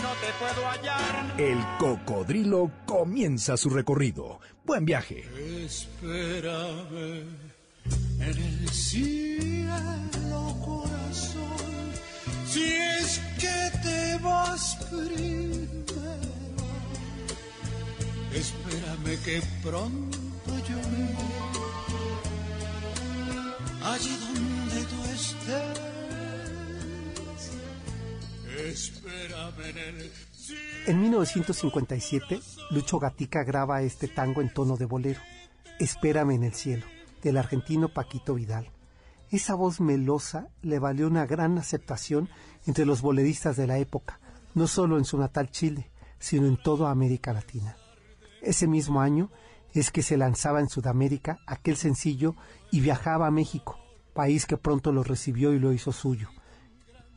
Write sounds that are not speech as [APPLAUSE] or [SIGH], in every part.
y no te puedo hallar. El Cocodrilo comienza su recorrido. Buen viaje. Espérame en el cielo, corazón, si es que te vas primero. Espérame que pronto yo me allí donde tú estés. En 1957, Lucho Gatica graba este tango en tono de bolero, Espérame en el cielo, del argentino Paquito Vidal. Esa voz melosa le valió una gran aceptación entre los boleristas de la época, no solo en su natal Chile, sino en toda América Latina. Ese mismo año es que se lanzaba en Sudamérica aquel sencillo y viajaba a México, país que pronto lo recibió y lo hizo suyo.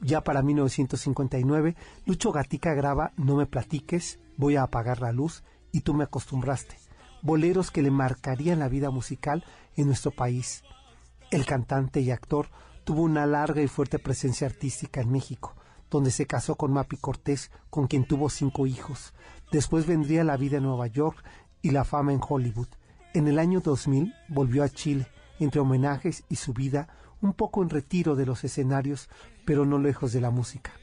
Ya para 1959, Lucho Gatica graba No me platiques, voy a apagar la luz y tú me acostumbraste. Boleros que le marcarían la vida musical en nuestro país. El cantante y actor tuvo una larga y fuerte presencia artística en México, donde se casó con Mapi Cortés, con quien tuvo cinco hijos. Después vendría la vida en Nueva York y la fama en Hollywood. En el año 2000 volvió a Chile, entre homenajes y su vida, un poco en retiro de los escenarios, pero no lejos de la música.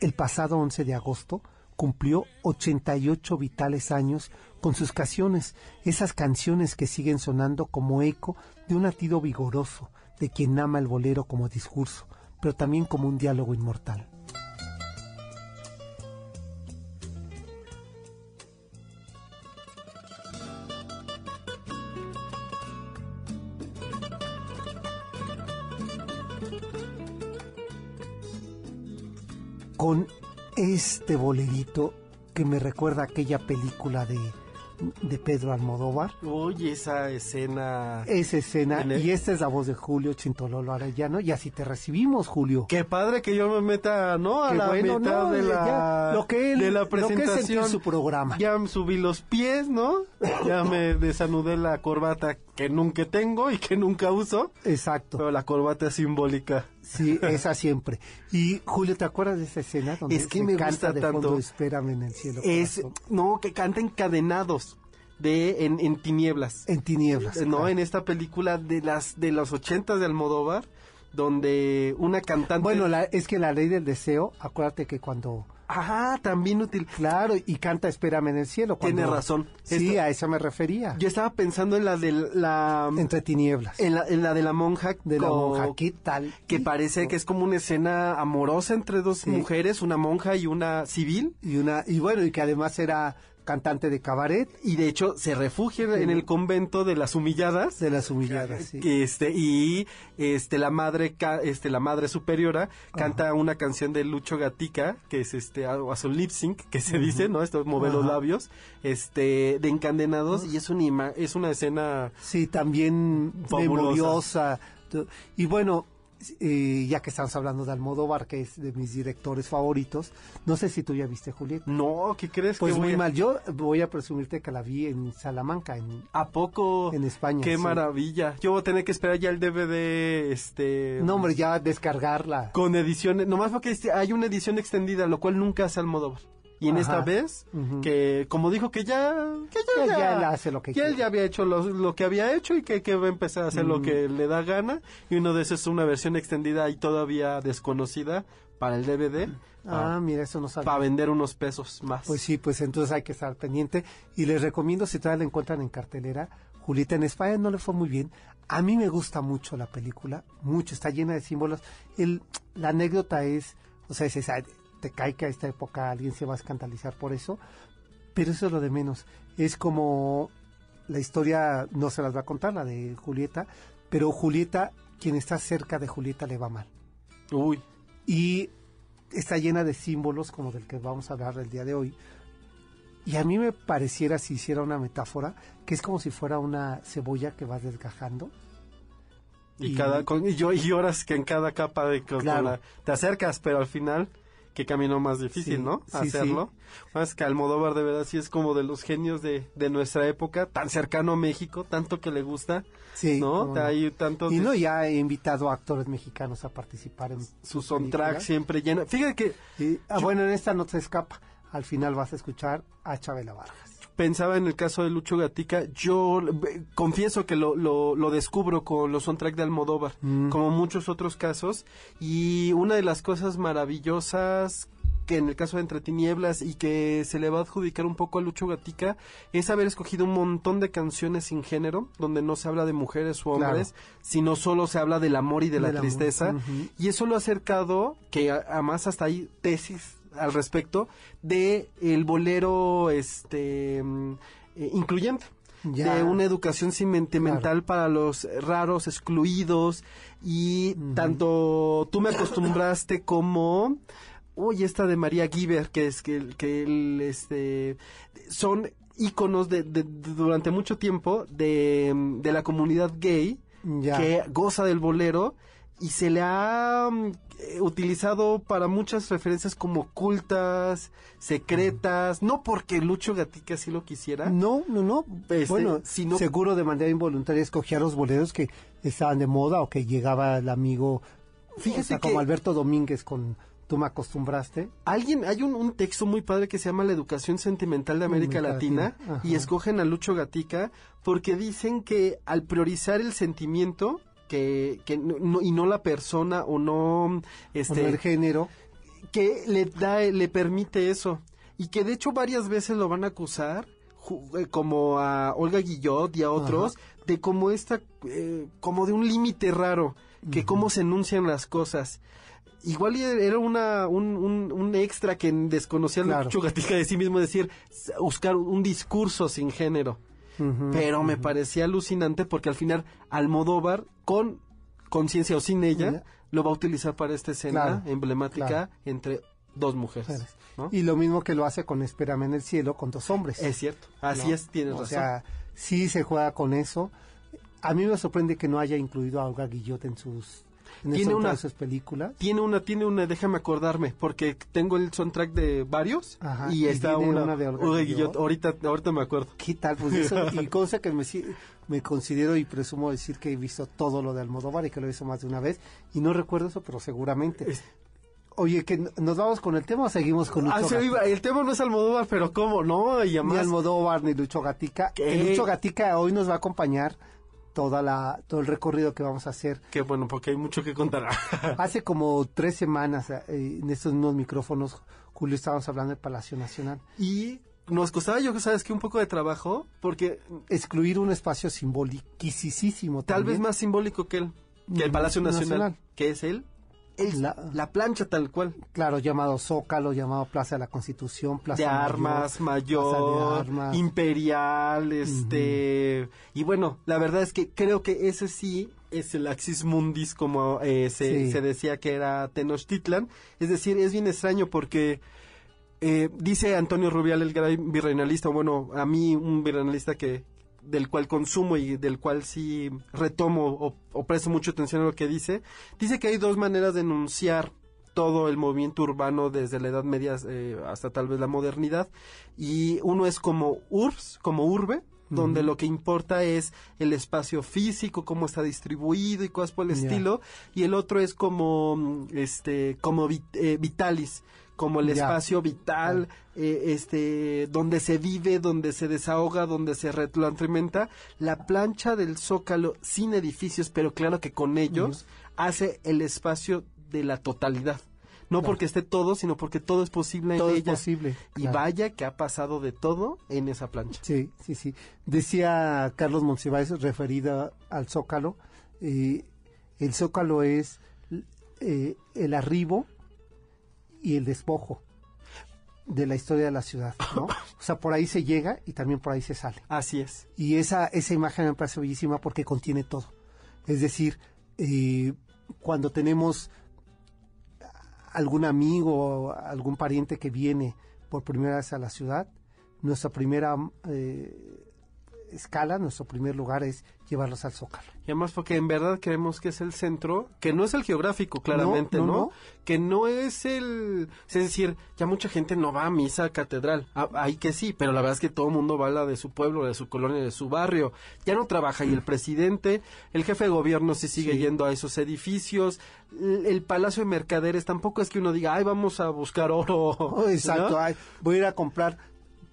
El pasado 11 de agosto cumplió 88 vitales años con sus canciones, esas canciones que siguen sonando como eco de un latido vigoroso de quien ama el bolero como discurso, pero también como un diálogo inmortal. Con este bolerito que me recuerda a aquella película de, de Pedro Almodóvar. Oye, esa escena. Esa escena, el- y esta es la voz de Julio Chintololo Arellano, y así te recibimos, Julio. Qué padre que yo me meta, ¿no? A Qué la bueno, mitad no, de ya, la, lo que él- de la lo que es presentación. su programa. Ya me subí los pies, ¿no? Ya me [LAUGHS] desanudé la corbata que nunca tengo y que nunca uso. Exacto. Pero la corbata es simbólica. Sí, esa siempre. Y Julio, ¿te acuerdas de esa escena donde Es que se me canta gusta de tanto. fondo Espérame en el cielo? Es, corazón"? no, que canta encadenados de, en, en tinieblas. en tinieblas. Eh, No, claro. en esta película de las, de los ochentas de Almodóvar, donde una cantante. Bueno, la- es que la ley del deseo, acuérdate que cuando Ajá, también útil. Claro, y canta Espérame en el cielo. cuando- Tiene razón. Sí, Esta- a eso me refería. Yo estaba pensando en la de la Entre tinieblas. en la, en la de la monja de la co- monja, ¿qué tal? que parece que es como una escena amorosa entre dos Sí. mujeres, una monja y una civil. Y, una, y bueno, y que además era cantante de cabaret Y de hecho se refugia en el convento de las humilladas. de las humilladas. sí. Este, y este la madre este la madre superiora canta una canción de Lucho Gatica que es este a, a su lip sync que se dice no esto mover los labios este de encadenados y es una es una escena Sí, también Fabulosa. memoriosa. Y bueno, eh, ya que estamos hablando de Almodóvar, que es de mis directores favoritos, no sé si tú ya viste Julieta. no qué crees Pues que muy a- mal. Yo voy a presumirte que la vi en Salamanca, en ¿A poco? En España, Qué sí. maravilla. Yo voy a tener que esperar ya el DVD, este... No, hombre, ya descargarla. Con ediciones, nomás porque este- hay una edición extendida, lo cual nunca hace Almodóvar. Y en Ajá. esta vez, que como dijo que ya... Que Ya- ya, ya él hace lo que él quiere. ya había hecho lo, lo que había hecho y que, que va a empezar a hacer lo que le da gana. Y uno de esos es una versión extendida y todavía desconocida para el DVD. Ah, mira, eso no sabía. Para vender unos pesos más. Pues sí, pues entonces hay que estar pendiente. Y les recomiendo, si todavía la encuentran en cartelera, Julieta en España no le fue muy bien. A mí me gusta mucho la película, mucho, está llena de símbolos. El, la anécdota es, o sea, es esa, te cae que a esta época alguien se va a escandalizar por eso, pero eso es lo de menos. Es como la historia, no se las va a contar, la de Julieta, pero Julieta, quien está cerca de Julieta le va mal. Uy. Y está llena de símbolos como del que vamos a hablar el día de hoy. Y a mí me pareciera, si hiciera una metáfora, que es como si fuera una cebolla que vas desgajando. Y, Y- cada con, y, yo, y lloras que en cada capa de Claro. la- te acercas, pero al final qué camino más difícil, Sí, ¿no? sí, Hacerlo. Más que Almodóvar de verdad sí es como de los genios de, de nuestra época, tan cercano a México, tanto que le gusta, Sí. ¿no? cómo no. Hay tantos Y no, ya he invitado a actores mexicanos a participar en su sus soundtrack siempre llena. Fíjate que ah, Yo- bueno, en esta no se escapa. Al final vas a escuchar a Chabela Vargas. Pensaba en el caso de Lucho Gatica, yo eh, confieso que lo, lo, lo descubro con los soundtrack de Almodóvar, Mm. como muchos otros casos, y una de las cosas maravillosas que en el caso de Entre Tinieblas y que se le va a adjudicar un poco a Lucho Gatica es haber escogido un montón de canciones sin género, donde no se habla de mujeres o Claro. hombres, sino solo se habla del amor y de la Del tristeza. Y eso lo ha acercado, que además hasta hay tesis al respecto, de el bolero este eh, incluyente. Ya. De una educación sentimental para los raros, excluidos. Y tanto tú me acostumbraste como. Uy, esta de María Giver, que es que, que el, este, son íconos de, de- de- durante mucho tiempo de, de la comunidad gay Ya. que goza del bolero y se le ha mm, eh, utilizado para muchas referencias como ocultas, secretas, no porque Lucho Gatica así lo quisiera. No, no, no. Este, bueno, sino- seguro de manera involuntaria escogía los boleros que estaban de moda o que llegaba el amigo, Fíjate o sea, que- como Alberto Domínguez con Tú me acostumbraste. Alguien, hay un, un texto muy padre que se llama La educación sentimental de América Latina, Latina, ajá. y escogen a Lucho Gatica porque dicen que al priorizar el sentimiento que, que no- no- y no la persona o no este el género. que le da le permite eso. Y que de hecho varias veces lo van a acusar eh, como a Olga Guillot y a otros de como esta eh, como de un límite raro que cómo se enuncian las cosas. Igual era una un, un- un extra que desconocía Claro. Lucho Gatica de sí mismo decir buscar un discurso sin género Pero me parecía alucinante porque al final Almodóvar con conciencia o sin ella lo va a utilizar para esta escena Claro, emblemática claro. entre dos mujeres. Y lo mismo que lo hace con Espérame en el cielo con dos hombres. Es cierto, así ¿no? es, tienes o razón. sea, sí se juega con eso. A mí me sorprende que no haya incluido a Olga Guillot en sus, en Tiene una- de sus películas. tiene una, tiene una, déjame acordarme, porque tengo el soundtrack de varios Ajá, y y está una, una de Olga Guillot. Ahorita, ahorita me acuerdo. ¿Qué tal? Pues eso, [LAUGHS] y cosa que me, me considero y presumo decir que he visto todo lo de Almodóvar y que lo hizo más de una vez. Y no recuerdo eso, pero seguramente. Es- Oye, que ¿nos vamos con el tema o seguimos con Lucho Ah, iba- el tema no es Almodóvar, pero ¿cómo? No, y Ni además... Almodóvar ni Lucho Gatica. ¿Qué? Lucho Gatica hoy nos va a acompañar toda la, todo el recorrido que vamos a hacer. Qué bueno, porque hay mucho que contar. [LAUGHS] Hace como tres semanas eh, en estos mismos micrófonos, Julio, estábamos hablando del Palacio Nacional. y nos costaba, yo sabes que un poco de trabajo, porque Excluir un espacio simboliquísimo. tal vez más simbólico que el, que el Mm, Palacio Nacional, Nacional. que es el, el- La- la, plancha tal cual, Claro, llamado Zócalo, llamado Plaza de la Constitución, Plaza de Mayor, armas, mayor, Plaza de Armas. imperial, este, y bueno, la verdad es que creo que ese sí es el Axis Mundis como eh, se, Sí. se decía que era Tenochtitlan, es decir, es bien extraño porque eh, dice Antonio Rubial, el gran virreinalista, bueno, a mí un virreinalista que del cual consumo y del cual sí retomo o, o presto mucha atención a lo que dice, dice que hay dos maneras de enunciar todo el movimiento urbano desde la Edad Media eh, hasta tal vez la modernidad y uno es como URBS, como urbe, donde lo que importa es el espacio físico, cómo está distribuido y cosas por el estilo, y el otro es como este como vit- eh, vitalis, como el Ya. espacio vital, eh, este, donde se vive, donde se desahoga, donde se retroalimenta. La plancha del zócalo sin edificios, pero claro que con ellos, hace el espacio de la totalidad. No porque esté todo, sino porque todo es posible Todo en es ella. posible. Y claro. vaya que ha pasado de todo en esa plancha. Sí, sí, sí. Decía Carlos Monsiváis, referido al Zócalo, eh, el Zócalo es eh, el arribo y el despojo de la historia de la ciudad, ¿no? O sea, por ahí se llega y también por ahí se sale. Así es. Y esa, esa imagen me parece bellísima porque contiene todo. Es decir, eh, cuando tenemos algún amigo o algún pariente que viene por primera vez a la ciudad, nuestra primera eh, escala, nuestro primer lugar es llevarlos al Zócalo. Y además porque en verdad creemos que es el centro, que no es el geográfico, claramente, ¿no? no, Que no es el... Es decir, ya mucha gente no va a misa a catedral. Ah, ahí que sí, pero la verdad es que todo el mundo va a la de su pueblo, de su colonia, de su barrio. Ya no trabaja y el presidente, el jefe de gobierno sí sigue yendo a esos edificios. El, Palacio de Mercaderes tampoco es que uno diga, ay, vamos a buscar oro. Oh, exacto, ay, voy a ir a comprar,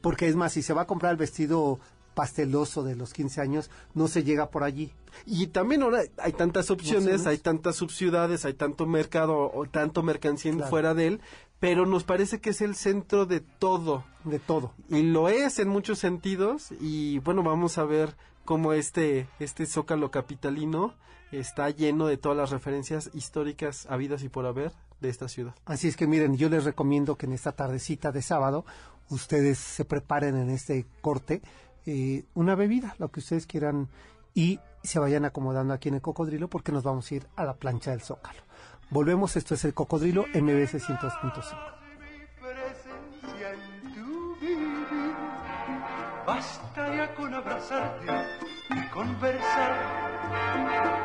porque es más, si se va a comprar el vestido pasteloso de los 15 años, no se llega por allí. Y también ahora hay tantas opciones, hay tantas subciudades, hay tanto mercado o tanto mercancía Claro. fuera de él, pero nos parece que es el centro de todo. De todo. Y lo es en muchos sentidos. Y bueno, vamos a ver cómo este, este zócalo capitalino está lleno de todas las referencias históricas habidas y por haber de esta ciudad. Así es que miren, yo les recomiendo que en esta tardecita de sábado ustedes se preparen en este corte eh, una bebida, lo que ustedes quieran, y se vayan acomodando aquí en el cocodrilo porque nos vamos a ir a la plancha del Zócalo. Volvemos, esto es el cocodrilo MBS 102.5. mi presencia en tu vivir. Basta ya con abrazarte y conversar.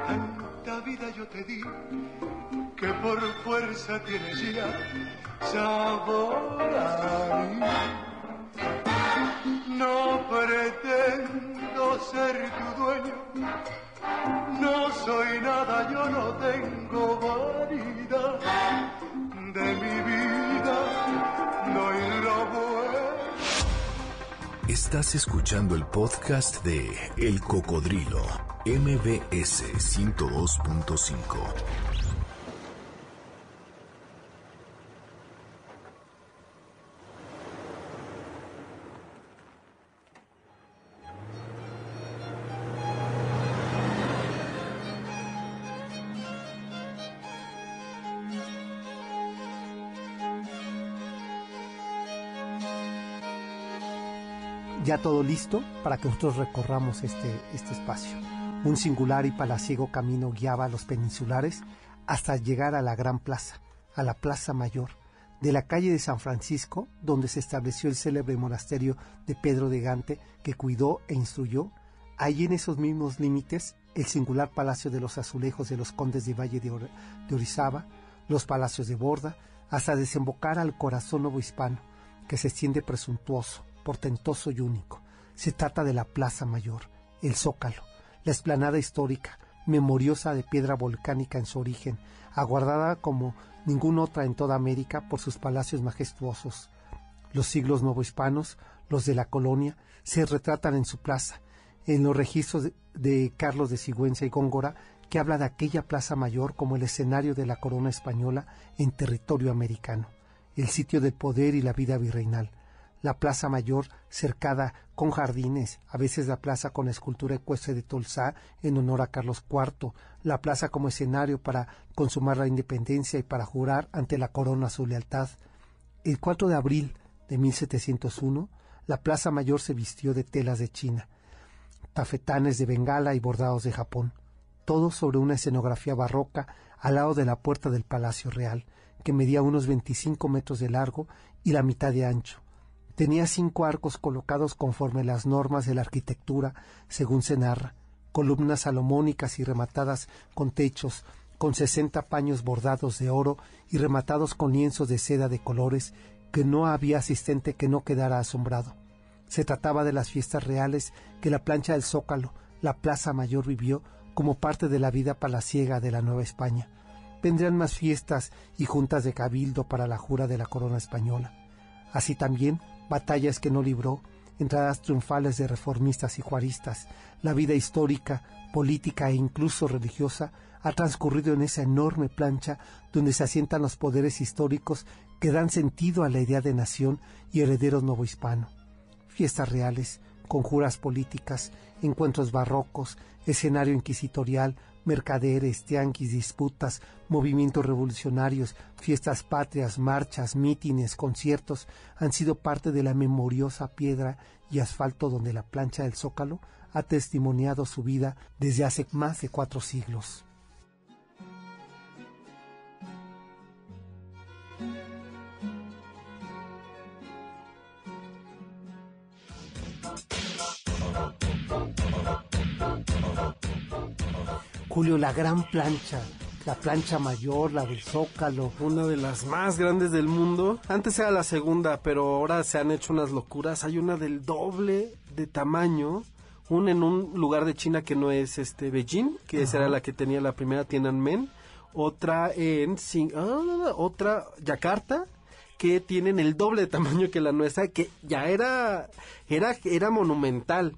Tanta vida yo te di que por fuerza tienes ya sabor a mí. No pretendo ser tu dueño, no soy nada, yo no tengo vanidad de mi vida, lo bueno. Estás escuchando el podcast de El Cocodrilo, MBS 102.5. ya todo listo para que nosotros recorramos este, este espacio. Un singular y palaciego camino guiaba a los peninsulares hasta llegar a la Gran Plaza, a la Plaza Mayor, de la calle de San Francisco, donde se estableció el célebre monasterio de Pedro de Gante, que cuidó e instruyó, allí en esos mismos límites, el singular palacio de los azulejos de los condes de Valle de, Or- de Orizaba, los palacios de Borda, hasta desembocar al corazón novohispano, que se extiende presuntuoso, portentoso y único. Se trata de la Plaza Mayor, el Zócalo, la explanada histórica, memoriosa de piedra volcánica en su origen, aguardada como ninguna otra en toda América por sus palacios majestuosos. Los siglos novohispanos, los de la colonia, se retratan en su plaza, en los registros de Carlos de Sigüenza y Góngora, que habla de aquella plaza mayor como el escenario de la corona española en territorio americano, el sitio del poder y la vida virreinal la plaza mayor cercada con jardines, a veces la plaza con escultura ecuestre de Tolsá en honor a Carlos IV, la plaza como escenario para consumar la independencia y para jurar ante la corona su lealtad. El 4 de abril de 1701, la plaza mayor se vistió de telas de China, tafetanes de Bengala y bordados de Japón, todo sobre una escenografía barroca al lado de la puerta del Palacio Real, que medía unos 25 metros de largo y la mitad de ancho. Tenía cinco arcos colocados conforme las normas de la arquitectura, según se narra, columnas salomónicas y rematadas con techos, con sesenta paños bordados de oro y rematados con lienzos de seda de colores, que no había asistente que no quedara asombrado. Se trataba de las fiestas reales que la plancha del Zócalo, la Plaza Mayor vivió como parte de la vida palaciega de la Nueva España. Vendrían más fiestas y juntas de cabildo para la jura de la corona española. Así también batallas que no libró, entradas triunfales de reformistas y juaristas, la vida histórica, política e incluso religiosa ha transcurrido en esa enorme plancha donde se asientan los poderes históricos que dan sentido a la idea de nación y heredero novohispano. Fiestas reales, conjuras políticas, encuentros barrocos, escenario inquisitorial, mercaderes, tianguis, disputas, movimientos revolucionarios, fiestas patrias, marchas, mítines, conciertos han sido parte de la memoriosa piedra y asfalto donde la plancha del Zócalo ha testimoniado su vida desde hace más de cuatro siglos. Julio, la gran plancha, la plancha mayor, la del Zócalo. Una de las más grandes del mundo. Antes era la segunda, pero ahora se han hecho unas locuras. Hay una del doble de tamaño. Una en un lugar de China que no es este Beijing, que esa era la que tenía la primera Tiananmen. Otra en Sing- ah, otra Yakarta, que tienen el doble de tamaño que la nuestra, que ya era, era, era monumental.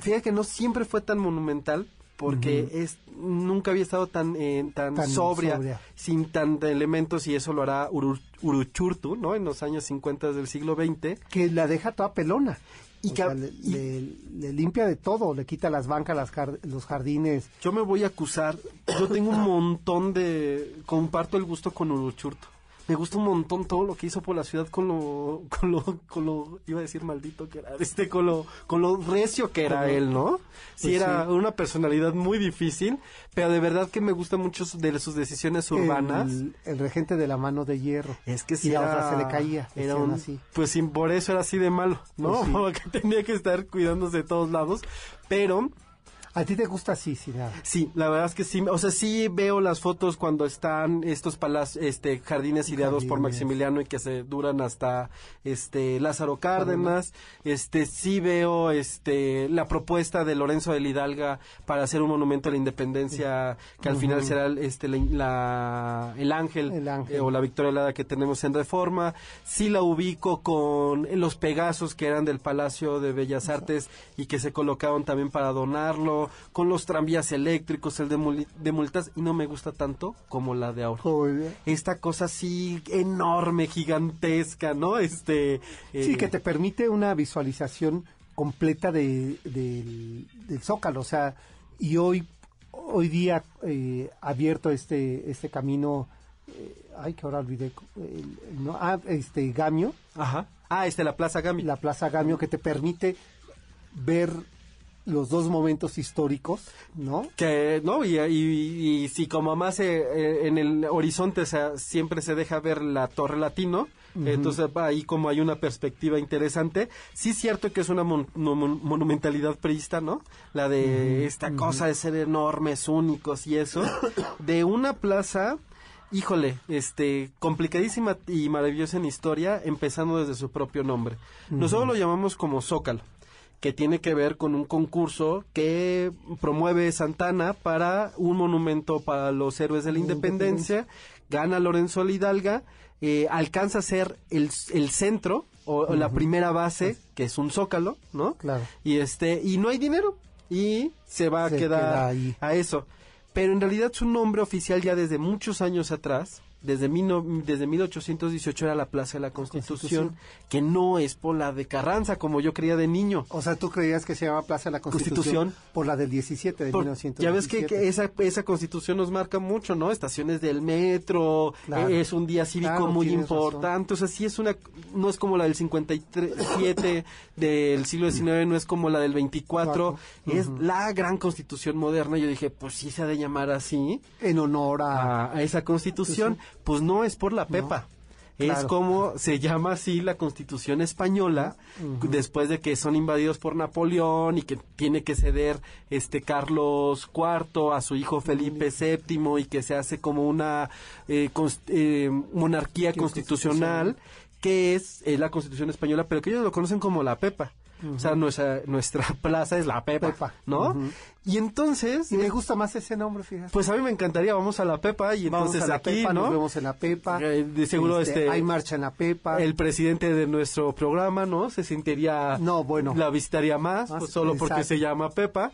Fíjate que no siempre fue tan monumental, porque es, nunca había estado tan, eh, tan, Tan sobria, sobria. sin tan de elementos, y eso lo hará Uru- Uruchurtu, ¿no? En los años 50 del siglo XX. que la deja toda pelona. Y O que- sea, le, y- le- le limpia de todo, le quita las bancas, las jar- los jardines. Yo me voy a acusar, yo tengo un montón de, comparto el gusto con Uruchurtu. Me gusta un montón todo lo que hizo por la ciudad con lo, [LAUGHS] con lo, con lo, iba a decir maldito que era, este, con lo, con lo recio que era él, ¿no? Sí, Pues era sí. una personalidad muy difícil, pero de verdad que me gustan mucho de sus decisiones urbanas. El, el regente de la mano de hierro. Es que sí y la era- otra se le caía. Era un, así. Pues sin por eso era así de malo, ¿no? Pues sí. [LAUGHS] Porque tenía que estar cuidándose de todos lados. Pero ¿A ti te gusta así, sin nada? Sí, la verdad es que sí, o sea, sí veo las fotos cuando están estos palacios, este, jardines ideados por. Maximiliano y que se duran hasta, este, Lázaro Cárdenas, este, sí veo, este, la propuesta de Lorenzo de Hidalga para hacer un monumento a la independencia, que al final será, el, este, la, la- el ángel, El ángel. eh, o la Victoria Helada que tenemos en Reforma, sí la ubico con los Pegasos que eran del Palacio de Bellas Artes y que se colocaron también para donarlo, con los tranvías eléctricos, el de, de multas, y no me gusta tanto como la de ahora. Esta cosa así enorme, gigantesca, ¿no? Este... Sí, eh, que te permite una visualización completa de, del, del Zócalo. O sea, y hoy, hoy día eh, abierto este, este camino, eh, ay, que ahora olvidé, no, ah, este Gamio, Ajá. Ah, este, la Plaza Gami. la Plaza Gamio, que te permite ver los dos momentos históricos, ¿no? Que, no, y, y, y si como más se, eh, en el horizonte se- siempre se deja ver la Torre Latino, entonces ahí como hay una perspectiva interesante. Sí es cierto que es una mon- monumentalidad priista, ¿no? La de esta cosa de ser enormes, únicos y eso. de una plaza... Híjole, este, complicadísima y maravillosa en historia, empezando desde su propio nombre. Nosotros lo llamamos como Zócalo que tiene que ver con un concurso que promueve Santana para un monumento para los héroes de la independencia. Gana Lorenzo Hidalga, eh, alcanza a ser el, el centro o, la primera base, que es un zócalo, ¿no? Claro. Y este y no hay dinero y se va a quedar queda ahí. a eso. Pero en realidad su nombre oficial ya desde muchos años atrás, desde, mil desde 1818 era la Plaza de la Constitución, que no es por la de Carranza, como yo creía de niño. O sea, tú creías que se llama Plaza de la Constitución, Constitución. por la del 17 de Por- 1917. ya ves que, que esa, esa constitución nos marca mucho, ¿no? Estaciones del metro, Claro. eh, es un día cívico Claro, muy importante, o sea, sí es una, no es como la del 57 [LAUGHS] del siglo XIX, no es como la del 24, Cuatro. es la gran constitución moderna. Yo dije, pues sí se ha de llamar así En honor a... a, a esa constitución, pues no es por la Pepa. Es Claro. como se llama así la constitución española después de que son invadidos por Napoleón y que tiene que ceder este Carlos IV a su hijo Felipe VII y que se hace como una eh, cons- eh, monarquía constitucional que es eh, la constitución española pero que ellos lo conocen como la Pepa. O sea, nuestra, nuestra [LAUGHS] plaza es la Pepa, Pepa. ¿no? Y entonces, Y me gusta más ese nombre, fíjate. pues a mí me encantaría, vamos a la Pepa y Vamos entonces a la aquí, Pepa, ¿no? nos vemos en la Pepa. Eh, de seguro, este, Hay marcha en la Pepa. El presidente de nuestro programa, ¿no? Se sentiría... No, bueno. La visitaría más, Más, pues, solo porque se llama Pepa.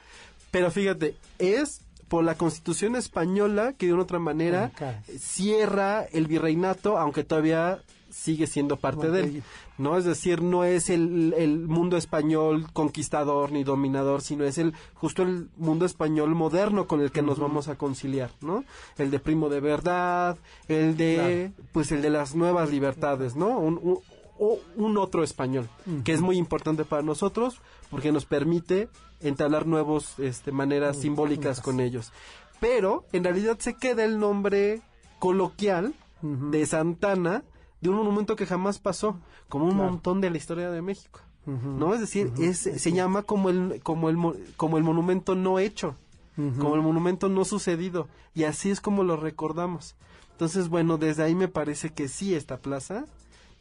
Pero fíjate, es por la Constitución española que de una otra manera Ah, cierra el virreinato, aunque todavía sigue siendo parte de él. ¿no? Es decir, no es el, el mundo español conquistador ni dominador, sino es el justo el mundo español moderno con el que nos vamos a conciliar, ¿no? El de primo de verdad, el de, pues el de las nuevas libertades, ¿no? Un, un, o un otro español, que es muy importante para nosotros porque nos permite entablar nuevos este, maneras simbólicas con ellos. Pero en realidad se queda el nombre coloquial de Santana de un monumento que jamás pasó, como un montón de la historia de México. ¿No? Es decir, es, se llama como el, como, el, mo- como el monumento no hecho. como el monumento no sucedido, y así es como lo recordamos. Entonces, bueno, desde ahí me parece que sí, esta plaza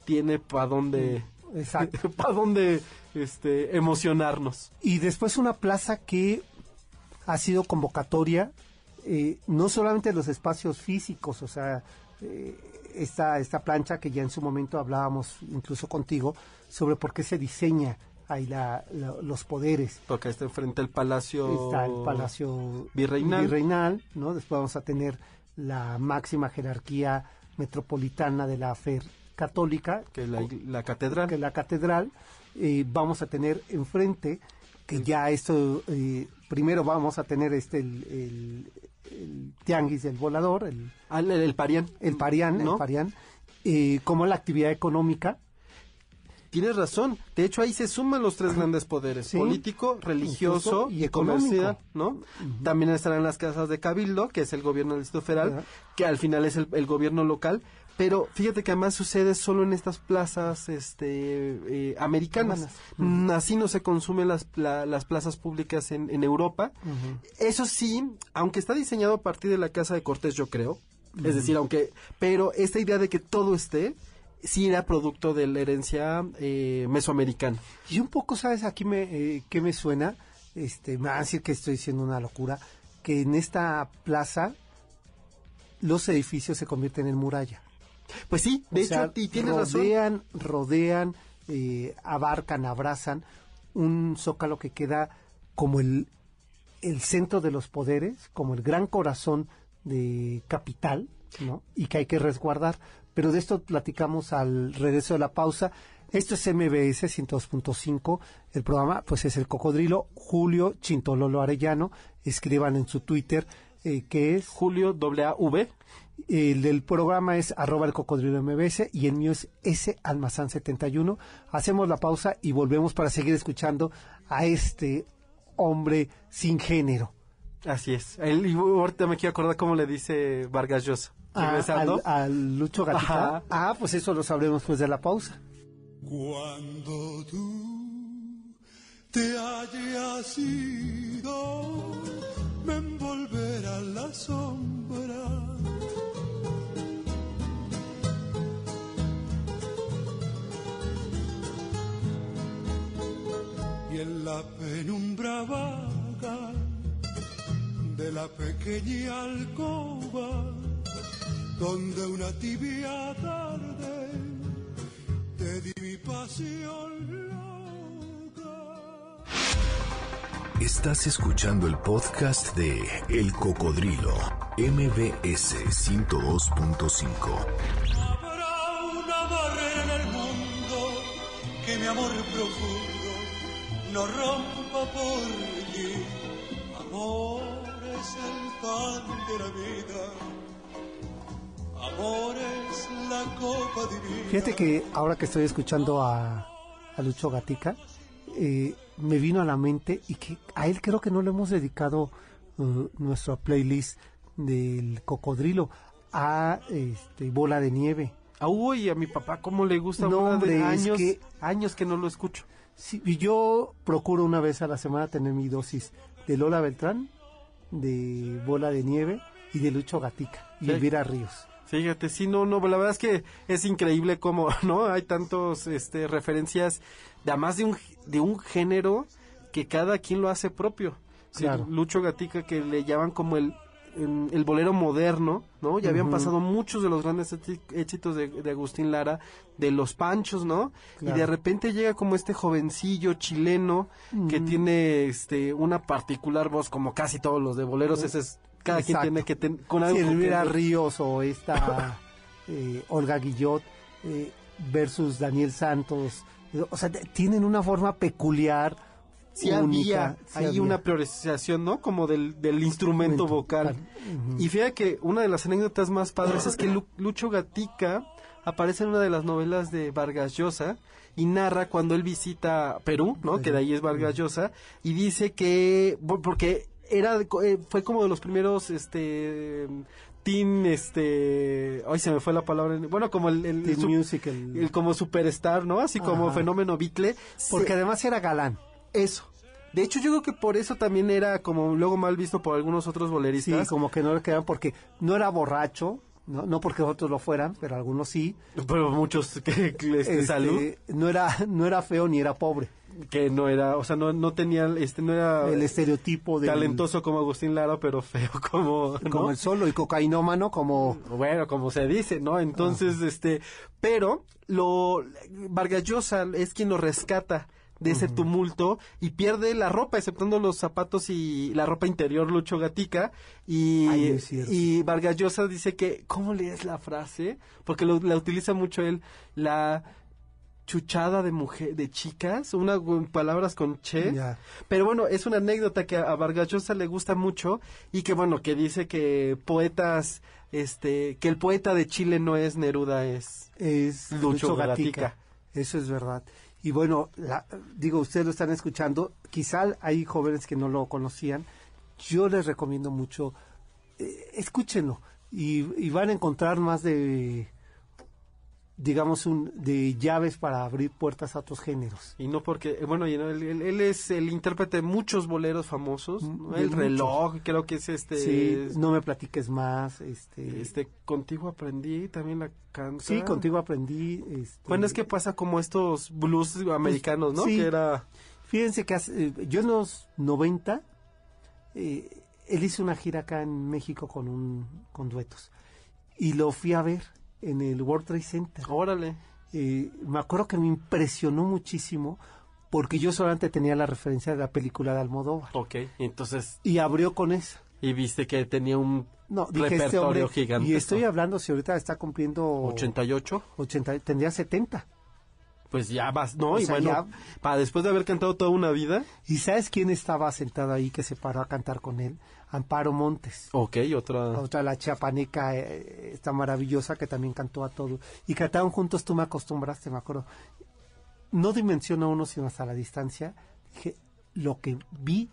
tiene para dónde, Exacto. [LAUGHS] para dónde este, emocionarnos. Y después una plaza que ha sido convocatoria, eh, no solamente de los espacios físicos, o sea, eh, esta, esta plancha que ya en su momento hablábamos incluso contigo sobre por qué se diseña ahí la, la- los poderes. Porque está enfrente el palacio, Está el Palacio Virreinal. Virreinal, ¿no? Después vamos a tener la máxima jerarquía metropolitana de la fe católica, que la, la catedral. que es la catedral. Eh, vamos a tener enfrente, que ya esto, eh, primero vamos a tener este, el, el- el tianguis del volador, el, Ah, el, el Parián. el parián, ¿No? el parián, eh, como la actividad económica, Tienes razón. De hecho, ahí se suman los tres grandes poderes: Sí. político, religioso y comercial. ¿no? También estarán las casas de Cabildo, que es el gobierno del Distrito Federal, que al final es el, el gobierno local. Pero fíjate que además sucede solo en estas plazas este, eh, americanas. Así no se consumen las, la- las plazas públicas en, en Europa. Eso sí, aunque está diseñado a partir de la Casa de Cortés, yo creo. Es decir, aunque... Pero esta idea de que todo esté, sí era producto de la herencia eh, mesoamericana. Y un poco, ¿sabes? Aquí me, eh, ¿qué me suena? Este, me va a decir que estoy diciendo una locura, que en esta plaza los edificios se convierten en muralla. Pues sí, de O hecho, sea, y tienes razón. rodean, rodean, eh, abarcan, abrazan un zócalo que queda como el, el centro de los poderes, como el gran corazón de capital, ¿no? Y que hay que resguardar. Pero de esto platicamos al regreso de la pausa. Esto es MBS 102.5. El programa, pues es el Cocodrilo. Julio Chintololo Arellano. Escriban en su Twitter eh, que es Julio W. el del programa es arroba el cocodrilo MBS y el mío es S Almazán 71. Hacemos la pausa y volvemos para seguir escuchando a este hombre sin género. Así es. Él, y ahorita me quiero acordar cómo le dice Vargas Llosa. A- Regresando. al, al Lucho Gatica. Ajá. Ah, pues eso lo sabremos después de la pausa. Cuando tú te hayas ido, me envolverá la sombra. La penumbra vaga de la pequeña alcoba, donde una tibia tarde te di mi pasión loca. Estás escuchando el podcast de El Cocodrilo, MBS 102.5. Habrá una barrera en el mundo que mi amor profundo no rompa por. Amor es el pan de la vida. Amor es la copa divina. Fíjate que ahora que estoy escuchando a, a Lucho Gatica, eh, me vino a la mente y que a él creo que no le hemos dedicado uh, nuestra playlist del cocodrilo a este, Bola de Nieve. Uy, a mi papá cómo le gusta No, Bola de hombre, es años, que- años que no lo escucho. Sí, yo procuro una vez a la semana tener mi dosis de Lola Beltrán, de Bola de Nieve y de Lucho Gatica y Sí. Elvira Ríos. Fíjate, sí, no, no, la verdad es que es increíble cómo, [LAUGHS] ¿no? Hay tantos, este, referencias, de, además de un, de un género que cada quien lo hace propio. Sí, Claro. Lucho Gatica que le llaman como el, em, el bolero moderno, ¿no? Ya habían pasado muchos de los grandes éxi- éxitos de, de Agustín Lara, de Los Panchos, ¿no? Claro. Y de repente llega como este jovencillo chileno que tiene, este, una particular voz como casi todos los de boleros, ese es, cada quien tiene que tener, con algo que- Ríos o esta [LAUGHS] eh, Olga Guillot eh, versus Daniel Santos. O sea, tienen una forma peculiar, sí única. había sí ahí había. una priorización, ¿no? Como del, del instrumento vocal. Y fíjate que una de las anécdotas más padres es que Lu- Lucho Gatica aparece en una de las novelas de Vargas Llosa y narra cuando él visita Perú, ¿no? Que de ahí es Vargas Llosa y dice que porque era eh, fue como de los primeros este teen este hoy se me fue la palabra bueno como el, el, su- Music, el- el como superstar no así como Ajá. fenómeno Beatle Porque Se- además era galán. Eso. De hecho, yo creo que por eso también era como luego mal visto por algunos otros Sí, boleristas. como que no le quedaban porque no era borracho, no, no porque otros lo fueran, pero algunos sí. Pero muchos que, que, este, Este, salud, No era, no era feo ni era pobre. que no era, o sea, no, no tenía, este, no era El estereotipo de talentoso como Agustín Lara, pero feo [LAUGHS] como, ¿no? como el solo y cocainómano como Bueno, como se dice, ¿no? Entonces, este, pero lo Vargas Llosa es quien lo rescata de ese tumulto y pierde la ropa, exceptando los zapatos y la ropa interior Lucho Gatica y, Ay, y Vargas Llosa dice que, ¿cómo lees la frase? Porque lo, la utiliza mucho él, la chuchada de mujer, de chicas, unas palabras con che, pero bueno, es una anécdota que a Vargas Llosa le gusta mucho y que bueno, que dice que poetas, este, que el poeta de Chile no es Neruda, es es Lucho Lucho Gatica. Gatica. Eso es verdad. Y bueno, la- digo, ustedes lo están escuchando, quizá hay jóvenes que no lo conocían. Yo les recomiendo mucho, eh, escúchenlo y, y van a encontrar más de, digamos, un, de llaves para abrir puertas a otros géneros. y no porque, eh, bueno, y no, él, él- él es el intérprete de muchos boleros famosos, ¿no? Mm, de el muchos. reloj, creo que es este, Sí, no me platiques más. Este, este, contigo aprendí, también la canta. sí, contigo aprendí. este, Bueno, es que pasa como estos blues americanos, ¿no? sí. Que era, Fíjense que hace- eh, yo en los 90, eh, él hizo una gira acá en México con, un, con duetos. Y lo fui a ver en el World Trade Center. órale, Eh, me acuerdo que me impresionó muchísimo porque yo solamente tenía la referencia de la película de Almodóvar. ok, entonces, Y abrió con esa. y viste que tenía un No, dije este repertorio hombre, gigante. y estoy hablando, si ahorita está cumpliendo 88. 80, tendría 70. Pues ya vas, ¿no? O y sea, bueno, ya- para después de haber cantado toda una vida. ¿Y sabes quién estaba sentado ahí que se paró a cantar con él? Amparo Montes. Ok, otra. otra la chiapaneca eh, esta maravillosa que también cantó a todo y cantaron juntos tú me acostumbraste me acuerdo no dimensiono uno sino hasta la distancia lo que vi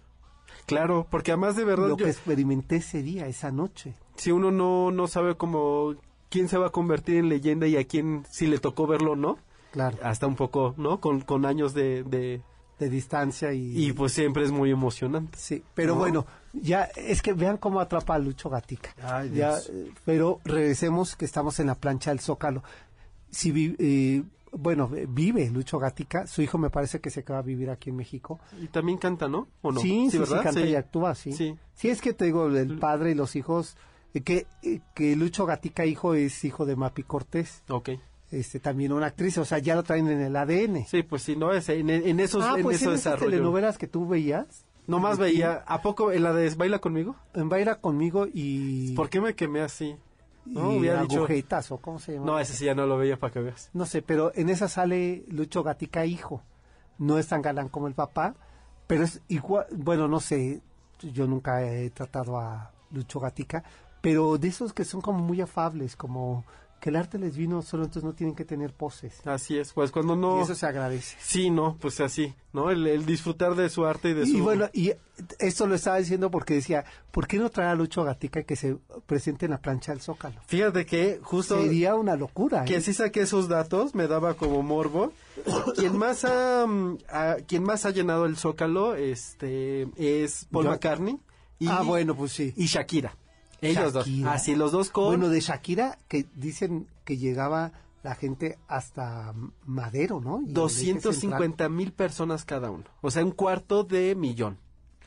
Claro, porque además de verdad, lo yo- que experimenté ese día esa noche si uno no, no sabe cómo quién se va a convertir en leyenda y a quién si le tocó verlo o no, claro hasta un poco, ¿no? Con, con años de, de... de distancia y, Y pues siempre es muy emocionante. sí pero ¿no? bueno ya es que vean cómo atrapa a Lucho Gatica Ay, ya Dios. eh, pero regresemos que estamos en la plancha del Zócalo si vi- eh, bueno eh, vive Lucho Gatica su hijo me parece que se acaba de vivir aquí en México Y también canta, ¿no? ¿O no? Sí, sí, sí, canta y actúa, sí. Sí. Sí, es que te digo, el padre y los hijos, eh, que, que Lucho Gatica, hijo, es hijo de Mapi Cortés, Ok. Este, también una actriz, o sea, ya lo traen en el ADN. Sí, pues sí, ¿no? Es, en, en esos, ah, en pues eso en esas telenovelas que tú veías, Nomás veía, ¿a poco en la de Baila conmigo? en Baila conmigo y... ¿Por qué me quemé así? No, y hubiera dicho... cómo se llama. No, ese sí ya no lo veía para que veas. No sé, pero en esa sale Lucho Gatica, hijo. No es tan galán como el papá, pero es igual, bueno, no sé, yo nunca he tratado a Lucho Gatica, pero de esos que son como muy afables, como que el arte les vino solo, entonces no tienen que tener poses. Así es, pues cuando no... Y eso se agradece. Sí, no, pues así, ¿no? El, el disfrutar de su arte y de su... Y bueno, y esto lo estaba diciendo porque decía, ¿por qué no traer a Lucho Gatica que se presente en la plancha del Zócalo? Fíjate que justo... Sería una locura. Que ¿eh? sí saqué esos datos, me daba como morbo. [COUGHS] quien más ha, mm, quien más ha llenado el Zócalo este, es Paul Yo- McCartney y, ah, bueno, pues sí. y Shakira. Ellos Shakira. dos. Así, los dos con... Bueno, de Shakira, que dicen que llegaba la gente hasta Madero, ¿no? Y el eje central. 250 mil personas cada uno. O sea, un cuarto de millón.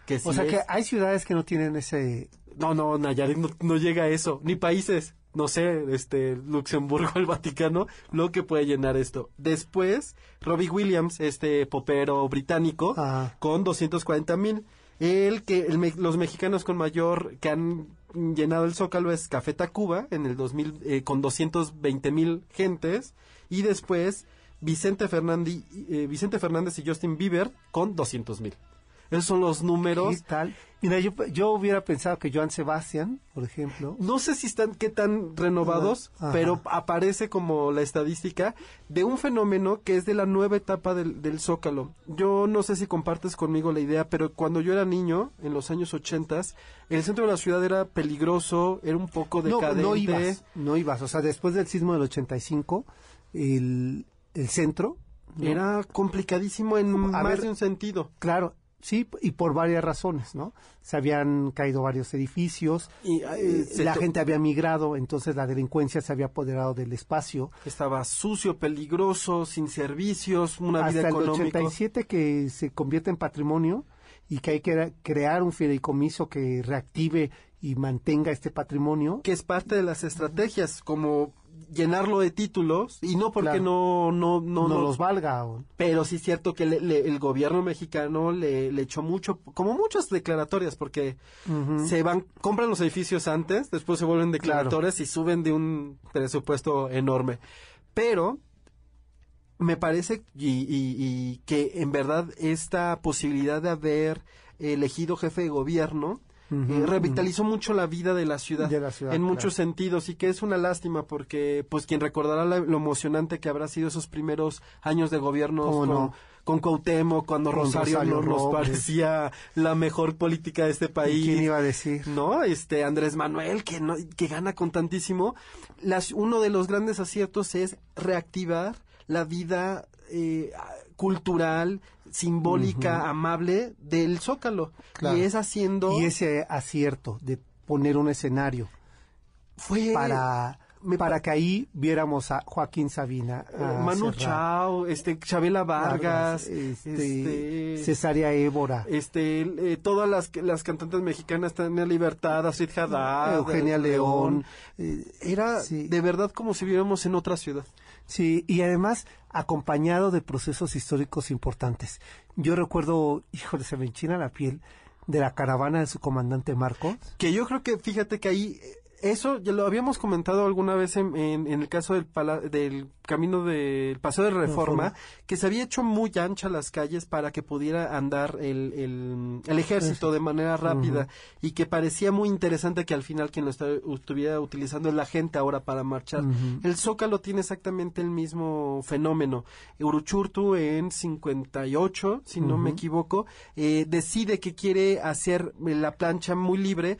Que sí O sea es- que hay ciudades que no tienen ese... No, no, Nayarit no, no llega a eso. Ni países. No sé, este, Luxemburgo, [LAUGHS] el Vaticano, lo que puede llenar esto. Después, Robbie Williams, este popero británico, Ah. con 240 mil. El que, el los mexicanos con mayor que han llenado el Zócalo es Café Tacuba, en el 2000, eh, con 220 mil gentes. Y después, Vicente Fernández, eh, Vicente Fernández y Justin Bieber, con 200 mil. Esos son los números. ¿Qué tal? Mira, yo, yo hubiera pensado que Joan Sebastián, por ejemplo... No sé si están qué tan renovados, pero aparece como la estadística de un fenómeno que es de la nueva etapa del, del Zócalo. Yo no sé si compartes conmigo la idea, pero cuando yo era niño, en los años ochentas, el centro de la ciudad era peligroso, era un poco No, decadente. no ibas, no ibas. O sea, después del sismo del 85, el, el centro... ¿no? Era complicadísimo en A más ver, de un sentido. Claro, Sí, y por varias razones, ¿no? Se habían caído varios edificios, Y, eh, la gente había migrado, entonces la delincuencia se había apoderado del espacio. Estaba sucio, peligroso, sin servicios, una vida Hasta el económica. 87 que se convierte en patrimonio y que hay que crear un fideicomiso que reactive y mantenga este patrimonio. que es parte de las estrategias, como llenarlo de títulos, y no porque Claro. no, no, no, no, no- los valga. o- pero sí es cierto que le- le- el gobierno mexicano le, le echó mucho, como muchas declaratorias, porque se van, compran los edificios antes, después se vuelven declaratorias y suben de un presupuesto enorme. Pero me parece y, y- y que en verdad esta posibilidad de haber elegido jefe de gobierno eh, revitalizó mucho la vida de la ciudad, De la ciudad, en claro. muchos sentidos y que es una lástima porque pues quien recordará la- lo emocionante que habrá sido esos primeros años de gobierno ¿Cómo con, no? con Cuauhtémoc cuando Con Rosario, Rosario nos parecía la mejor política de este país ¿Quién iba a decir? ¿no? Este Andrés Manuel que no, que gana con tantísimo. Las, uno de los grandes aciertos es reactivar la vida eh, cultural, simbólica, amable del Zócalo. Claro. Y es haciendo Y ese acierto de poner un escenario fue para, me para que ahí viéramos a Joaquín Sabina, eh, a Manu Serrat, Chao, este Chabela Vargas, este, este, Cesárea Évora, este, eh, todas las, las cantantes mexicanas, Tania Libertad, Astrid Haddad, Eugenia León. eh, era Sí. de verdad como si viviéramos en otra ciudad. Sí, y además acompañado de procesos históricos importantes. Yo recuerdo, híjole, se me enchina la piel de la caravana de su comandante Marcos. Que yo creo que, fíjate que ahí, eso ya lo habíamos comentado alguna vez en, en- en el caso del, pala- del camino del Paseo de Reforma, Reforma. que se había hecho muy ancha las calles para que pudiera andar el, el, el ejército de manera rápida y que parecía muy interesante que al final quien lo está- estuviera utilizando es la gente ahora para marchar. El Zócalo tiene exactamente el mismo fenómeno. Uruchurtu en 58, si no me equivoco, eh, decide que quiere hacer la plancha muy libre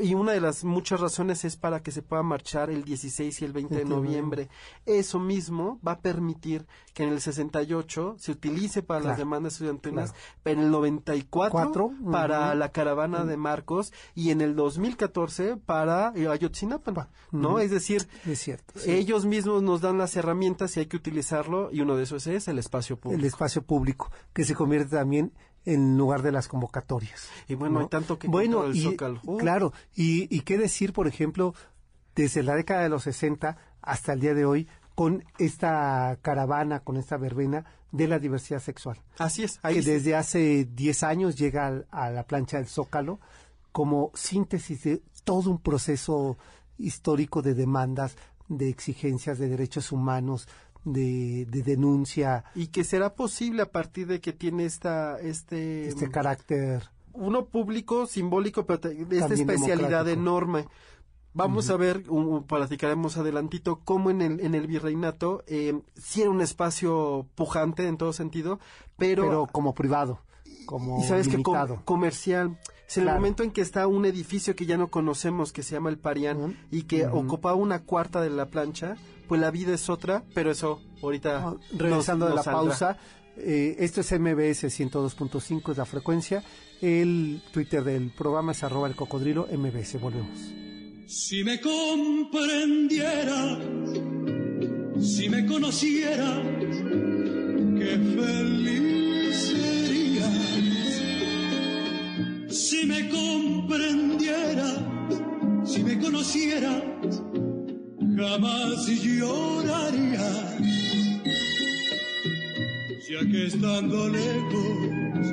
y una de las muchas razones es para que se pueda marchar el 16 y el 20 de noviembre. Eso mismo va a permitir que en el 68 se utilice para las demandas estudiantiles, pero en el 94 Cuatro, para la caravana de Marcos y en el 2014 para Ayotzinapa, ¿no? Es decir, Es cierto. sí. ellos mismos nos dan las herramientas y hay que utilizarlo y uno de esos es el espacio público. el espacio público, que se convierte también en lugar de las convocatorias. Y bueno, ¿no? hay tanto que bueno, y, Zócalo. Uh. Claro, y, y qué decir, por ejemplo, desde la década de los 60 hasta el día de hoy, con esta caravana, con esta verbena de la diversidad sexual. Así es, ahí que sí. desde hace 10 años llega al- a la plancha del Zócalo como síntesis de todo un proceso histórico de demandas, de exigencias de derechos humanos, de, de denuncia, y que será posible a partir de que tiene esta este este carácter uno público simbólico pero te- de esta especialidad enorme vamos a ver un- platicaremos adelantito cómo en el en el virreinato eh, sí era un espacio pujante en todo sentido pero, pero como privado, como y sabes que limitado. comercial es en el Claro. momento en que está un edificio que ya no conocemos que se llama el Parián y que Ujú. ocupaba una cuarta de la plancha pues la vida es otra pero eso ahorita Ah, nos- Regresando de nos la saldrá. pausa, eh, esto es MBS 102.5, es la frecuencia. El Twitter del programa es arroba el cocodrilo MBS. Volvemos. Si me comprendiera, si me conociera, qué feliz sería. Si me comprendiera, si me conociera, jamás lloraría. Ya que estando lejos,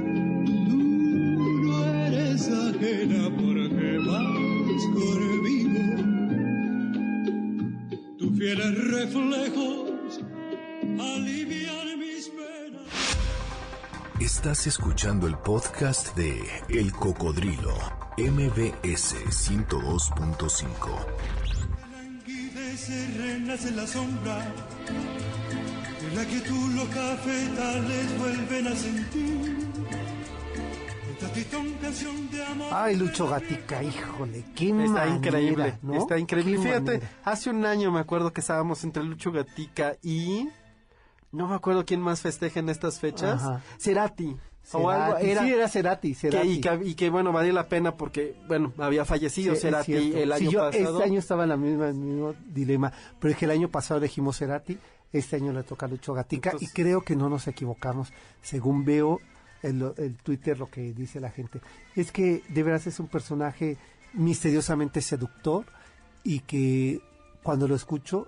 tú no eres ajena porque vas conmigo. Tus fieles reflejos alivian mis penas. Estás escuchando el podcast de El Cocodrilo, MBS 102.5. Languidece, renace la sombra de la que tú los cafetales vuelven a sentir. Esta tristón canción de amor. Ay, Lucho Gatica, híjole, qué Está manera, increíble, ¿no? está increíble. Qué Fíjate, manera. hace un año me acuerdo que estábamos entre Lucho Gatica y no me acuerdo quién más festeja en estas fechas. Ajá. Cerati. O algo era sí, era Cerati, que, y, que, y que, bueno valía la pena porque bueno había fallecido Sí, Cerati el Sí, año yo pasado. Este año estaba en la misma, el mismo dilema, pero es que el año pasado elegimos Cerati, este año le toca a Lucho Gatica Entonces- y creo que no nos equivocamos, según veo el, el Twitter lo que dice la gente. Es que de veras es un personaje misteriosamente seductor y que cuando lo escucho,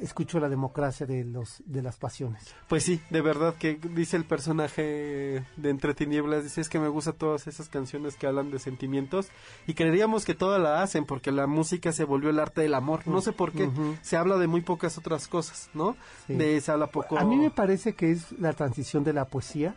escucho la democracia de, los, de las pasiones. Pues sí, de verdad que dice el personaje de Entre Tinieblas, dice es que me gustan todas esas canciones que hablan de sentimientos y creeríamos que todas la hacen porque la música se volvió el arte del amor, no sé por qué, se habla de muy pocas otras cosas, ¿no? Sí. De se habla poco... A mí me parece que es la transición de la poesía.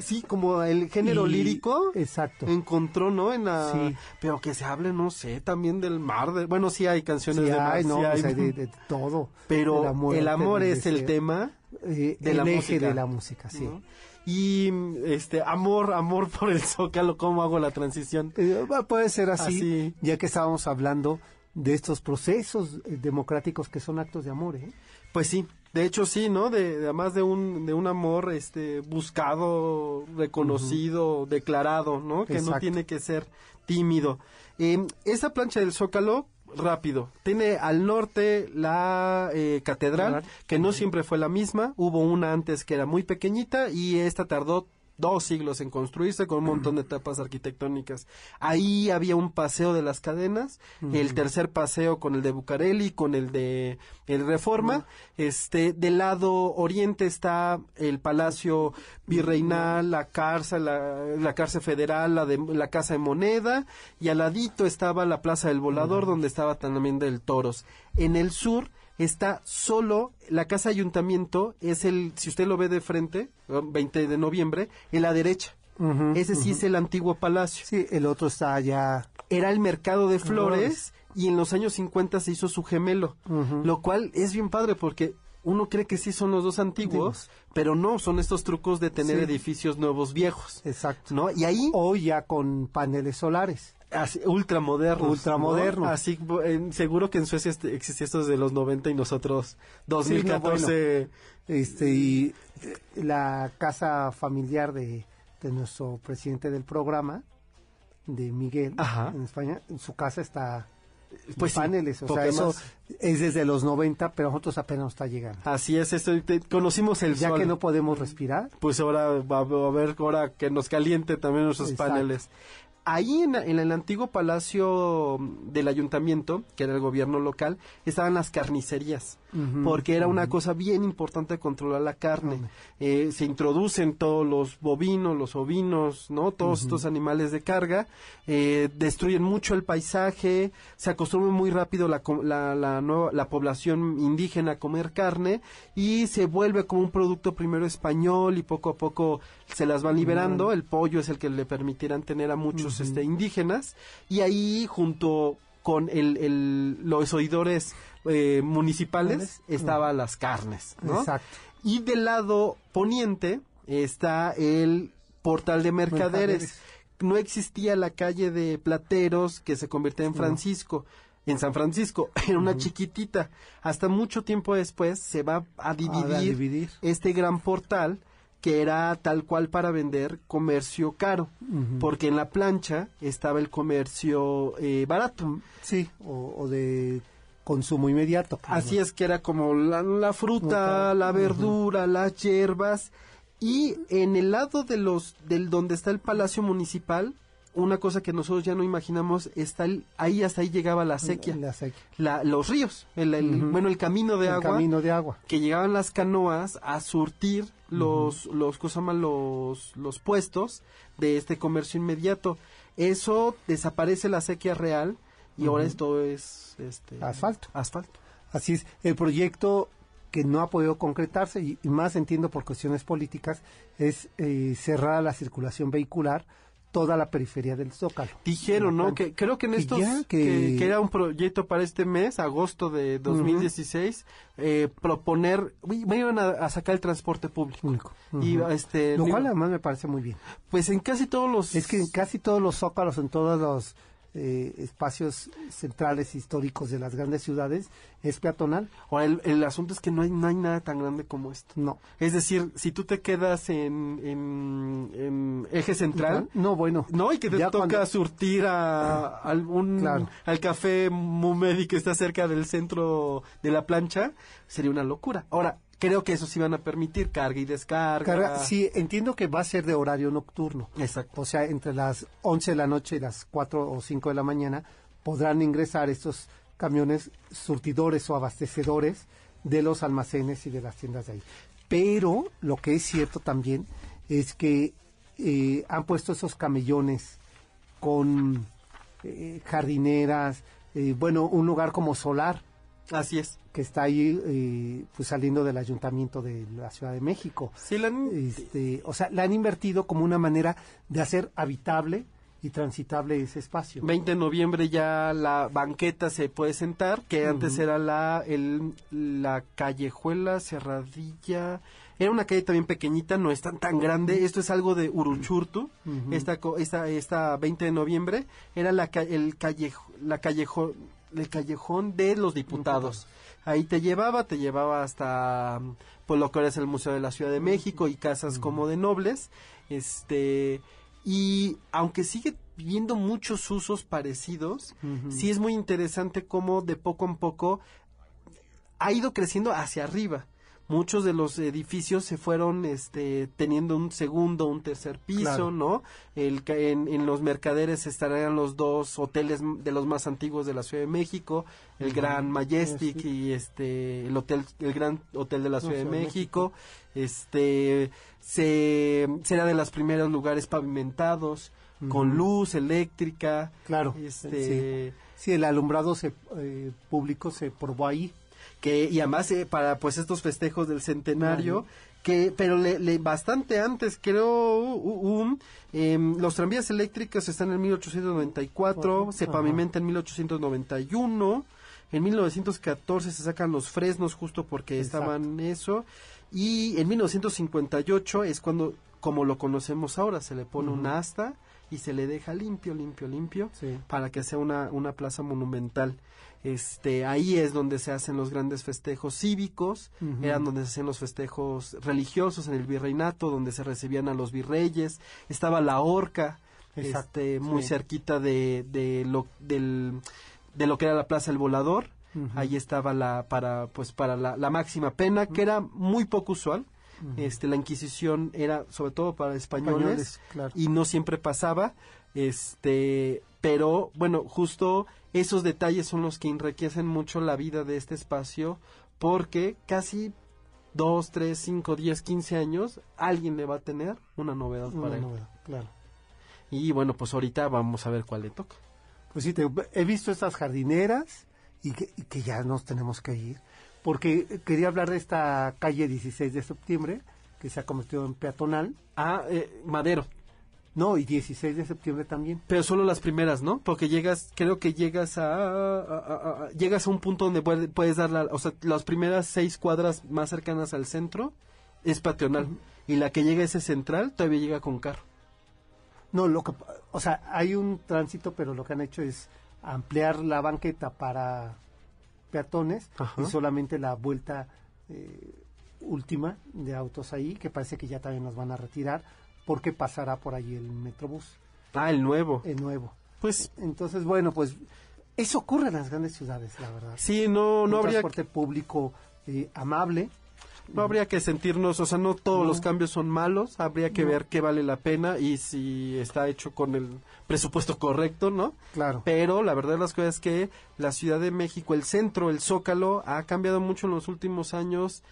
Sí, como el género y- lírico Exacto. encontró, ¿no? En la... Sí. Pero que se hable, no sé, también del mar, de... bueno, sí hay canciones Sí, de mar, hay, no, sí hay, [LAUGHS] hay de, de todo. pero El amor, el es el tema Eh, de el la eje música. de la música, sí. ¿no? Y este amor, amor por el zócalo, ¿cómo hago la transición? Eh, puede ser así, Así. ya que estábamos hablando de estos procesos eh, democráticos que son actos de amor, ¿eh? Pues sí, de hecho sí, ¿no? De, de- además de un, de un amor este buscado, reconocido, declarado, ¿no? Que no tiene que ser tímido. Eh, esa plancha del Zócalo, rápido, tiene al norte la eh, Catedral. que no siempre fue la misma, hubo una antes que era muy pequeñita y esta tardó dos siglos en construirse con un montón de etapas arquitectónicas. Ahí había un paseo de las cadenas, el tercer paseo con el de Bucareli, con el de el Reforma. Este, del lado oriente está el Palacio Virreinal, la cárcel, la, la cárcel federal, la de la Casa de Moneda y al ladito estaba la Plaza del Volador donde estaba también del Toros. En el sur está solo la casa ayuntamiento es el si usted lo ve de frente 20 de noviembre en la derecha ese sí es el antiguo palacio Sí, el otro está allá. era el mercado de flores y en los años 50 se hizo su gemelo lo cual es bien padre porque uno cree que sí son los dos antiguos pero no son estos trucos de tener Sí. edificios nuevos viejos Exacto. no y ahí O ya con paneles solares. Así, ultramodernos. Ultramodernos. ¿no? Así, en- seguro que en Suecia este- existía esto desde los 90 y nosotros 2014. Este, y eh, la casa familiar de, de nuestro presidente del programa, de Miguel, Ajá. en España, su casa está Pues sí, paneles, o sea, eso es desde los 90, pero nosotros apenas nos está llegando. Así es, esto, te- conocimos el ya sol. que no podemos respirar, Pues ahora va a ver ahora que nos caliente también nuestros Exacto. paneles. Ahí en, en el antiguo palacio del ayuntamiento, que era el gobierno local, estaban las carnicerías, porque era una cosa bien importante controlar la carne. Eh, se introducen todos los bovinos, los ovinos, ¿no? Todos estos animales de carga, eh, destruyen mucho el paisaje, se acostumbra muy rápido la, la, la, nueva- la población indígena a comer carne y se vuelve como un producto primero español y poco a poco se las van liberando. El pollo es el que le permitirán tener a muchos este, indígenas y ahí junto con el, el- los oidores eh, municipales estaban las carnes, ¿no? Exacto. Y del lado poniente está el portal de mercaderes. Mercaderes. No existía la calle de Plateros que se convirtió en Francisco. En San Francisco, [LAUGHS] era una chiquitita. Hasta mucho tiempo después se va a dividir, dividir. este gran portal que era tal cual para vender comercio caro, porque en la plancha estaba el comercio eh, barato. sí, o, o de consumo inmediato. Así es que era como la, la fruta, Fruta, la verdura, las hierbas y en el lado de los del donde está el palacio municipal, una cosa que nosotros ya no imaginamos está el- ahí hasta ahí llegaba la sequía, La sequía. la- los ríos, el, bueno el camino de El agua camino de agua. que llegaban las canoas a surtir los los ¿cómo se llama? los los puestos de este comercio inmediato. Eso desaparece la sequía real y ahora esto es este Asfalto. Asfalto. Así es, el proyecto que no ha podido concretarse, y, y más entiendo por cuestiones políticas, es eh, cerrar la circulación vehicular toda la periferia del Zócalo. Dijeron, ¿no? Que creo que en Que estos ya, que... que- que era un proyecto para este mes, agosto de 2016, eh, proponer, me iban a, a sacar el transporte público. Y este, Lo digo, cual además me parece muy bien. pues en casi todos los Es que en casi todos los zócalos, en todos los eh, espacios centrales históricos de las grandes ciudades es peatonal. Ahora, el, el asunto es que no hay, no hay nada tan grande como esto. No. Es decir, si tú te quedas en, en, en eje central, No, bueno. no, y que te toca cuando- surtir a algún Claro. al café Mumedi que está cerca del centro de la plancha, sería una locura. Ahora, creo que eso sí van a permitir carga y descarga. Carga- sí, entiendo que va a ser de horario nocturno. Exacto. O sea, entre las 11 de la noche y las 4 o 5 de la mañana podrán ingresar estos camiones surtidores o abastecedores de los almacenes y de las tiendas de ahí. Pero lo que es cierto también es que eh, han puesto esos camellones con eh, jardineras, eh, bueno, un lugar como solar Así es. que está ahí eh, pues saliendo del ayuntamiento de la Ciudad de México. Sí, la- Este, o sea, la han invertido como una manera de hacer habitable y transitable ese espacio. 20 de noviembre ya la banqueta se puede sentar, que antes era la, el, la callejuela cerradilla. Era una calle también pequeñita, no es tan, tan grande. Esto es algo de Uruchurtu. esta, co- esta, esta 20 de noviembre era la, el, callejo, la callejo, el callejón de los diputados. Ahí te llevaba, te llevaba hasta mm, pues, lo que ahora es el Museo de la Ciudad de México y casas como de nobles. Este, y aunque sigue viendo muchos usos parecidos, sí es muy interesante cómo de poco en poco ha ido creciendo hacia arriba. Muchos de los edificios se fueron este, teniendo un segundo, un tercer piso, Claro. ¿no? El, en, en los mercaderes estarían los dos hoteles de los más antiguos de la Ciudad de México, el Gran Majestic Sí. y este el hotel, el Gran Hotel de la Ciudad de México. Este se será de los primeros lugares pavimentados con luz eléctrica. Claro. Este Sí. Sí, el alumbrado se, eh, público se probó ahí. Que y además eh, para pues estos festejos del centenario que pero le, le- bastante antes creo u- un em, los tranvías eléctricos están en 1894 se Ajá. pavimenta en 1891 en 1914 se sacan los fresnos justo porque Exacto. estaban eso y en 1958 es cuando como lo conocemos ahora se le pone un asta y se le deja limpio limpio limpio Sí. para que sea una, una plaza monumental. Este, ahí es donde se hacen los grandes festejos cívicos, eran donde se hacían los festejos religiosos en el virreinato, donde se recibían a los virreyes, estaba la horca, Exacto, este, muy sí. cerquita de, de lo, del, de lo que era la Plaza El Volador, ahí estaba la, para, pues, para la, la máxima pena, que era muy poco usual, este, la Inquisición era sobre todo para españoles, Españoles, claro. y no siempre pasaba este pero bueno justo esos detalles son los que enriquecen mucho la vida de este espacio porque casi dos, tres, cinco, diez, quince años alguien le va a tener una novedad Una para él novedad, claro. y bueno pues ahorita vamos a ver cuál le toca Pues sí, te- he visto estas jardineras y que, y que ya nos tenemos que ir. Porque quería hablar de esta calle 16 de septiembre, que se ha convertido en peatonal. ah eh, Madero No, y 16 de septiembre también. pero solo las primeras no porque llegas creo que llegas a, a- a- a- llegas a un punto donde puede- puedes dar la, o sea las primeras seis cuadras más cercanas al centro es peatonal. Y la que llega a ese central todavía llega con carro. No, lo que, o sea, hay un tránsito, pero lo que han hecho es ampliar la banqueta para peatones Ajá. y solamente la vuelta eh, última de autos ahí, que parece que ya también nos van a retirar, porque pasará por ahí el Metrobús, ah el nuevo el nuevo. pues Entonces, bueno, pues eso ocurre en las grandes ciudades, la verdad. sí no no un habría transporte público eh, amable. no habría que sentirnos o sea no todos No. los cambios son malos habría que No. ver qué vale la pena y si está hecho con el presupuesto correcto no Claro. Pero la verdad de las cosas es que la Ciudad de México, el centro, el Zócalo, ha cambiado mucho en los últimos años.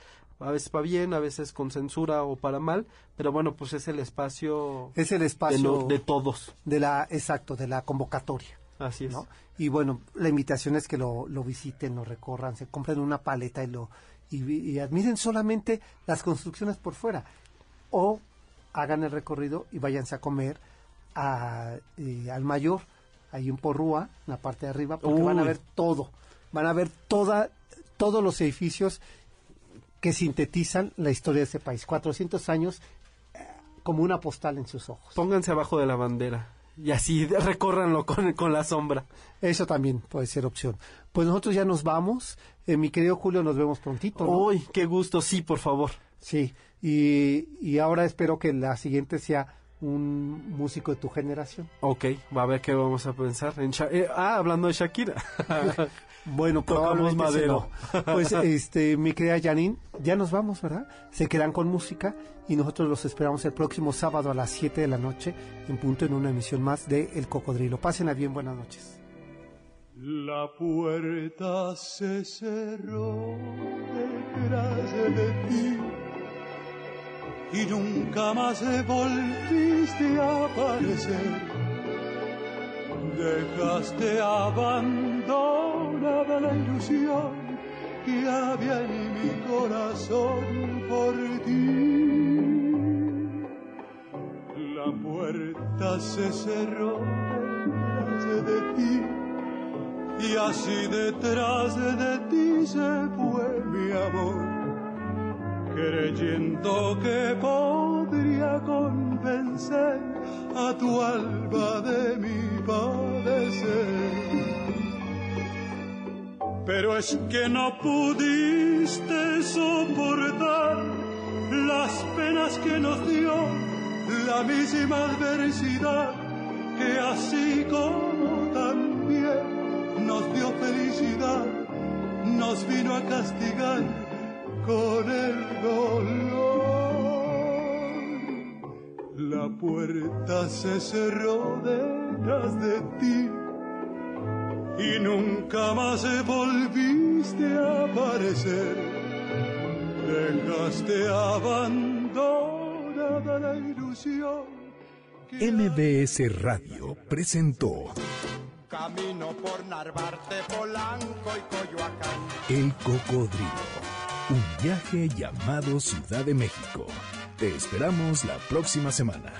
A veces para bien, a veces con censura o para mal. Pero bueno, pues es el espacio Es el de, espacio de todos. de la, exacto, de la convocatoria. Así es. ¿no? Y bueno, la invitación es que lo, lo visiten, lo recorran, se compren una paleta y lo y, y admiren solamente las construcciones por fuera. O hagan el recorrido y váyanse a comer a, eh, al mayor, ahí en Porrúa, en la parte de arriba, porque van a ver todo. Van a ver toda, todos los edificios que sintetizan la historia de este país. 400 años eh, como una postal en sus ojos. Pónganse abajo de la bandera y así [LAUGHS] recórranlo con, con la sombra. Eso también puede ser opción. Pues nosotros ya nos vamos. Eh, mi querido Julio, nos vemos prontito. ¿no? Uy, qué gusto, sí, por favor. Sí, y, y ahora espero que la siguiente sea un músico de tu generación. Ok, va a ver qué vamos a pensar. En Sha- eh, ah, hablando de Shakira. [LAUGHS] Bueno, Tocamos probablemente madero. no. [LAUGHS] Pues, [LAUGHS] este, mi querida Janine, ya nos vamos, ¿verdad? Se quedan con música y nosotros los esperamos el próximo sábado a las 7 de la noche en punto en una emisión más de El Cocodrilo. Pásenla bien, buenas noches. La puerta se cerró detrás de ti y nunca más volviste a aparecer. Dejaste abandonada la ilusión que había en mi corazón por ti. La puerta se cerró detrás de ti y así detrás de ti se fue mi amor, creyendo que podría convencer a tu alma de mi padecer. Pero es que no pudiste soportar las penas que nos dio la misma adversidad que así como también nos dio felicidad, nos vino a castigar con el dolor. La puerta se cerró detrás de ti y nunca más volviste a aparecer. Dejaste abandonada la ilusión. MBS Radio presentó Camino por Narvarte, Polanco y Coyoacán. El Cocodrilo. Un viaje llamado Ciudad de México. Te esperamos la próxima semana.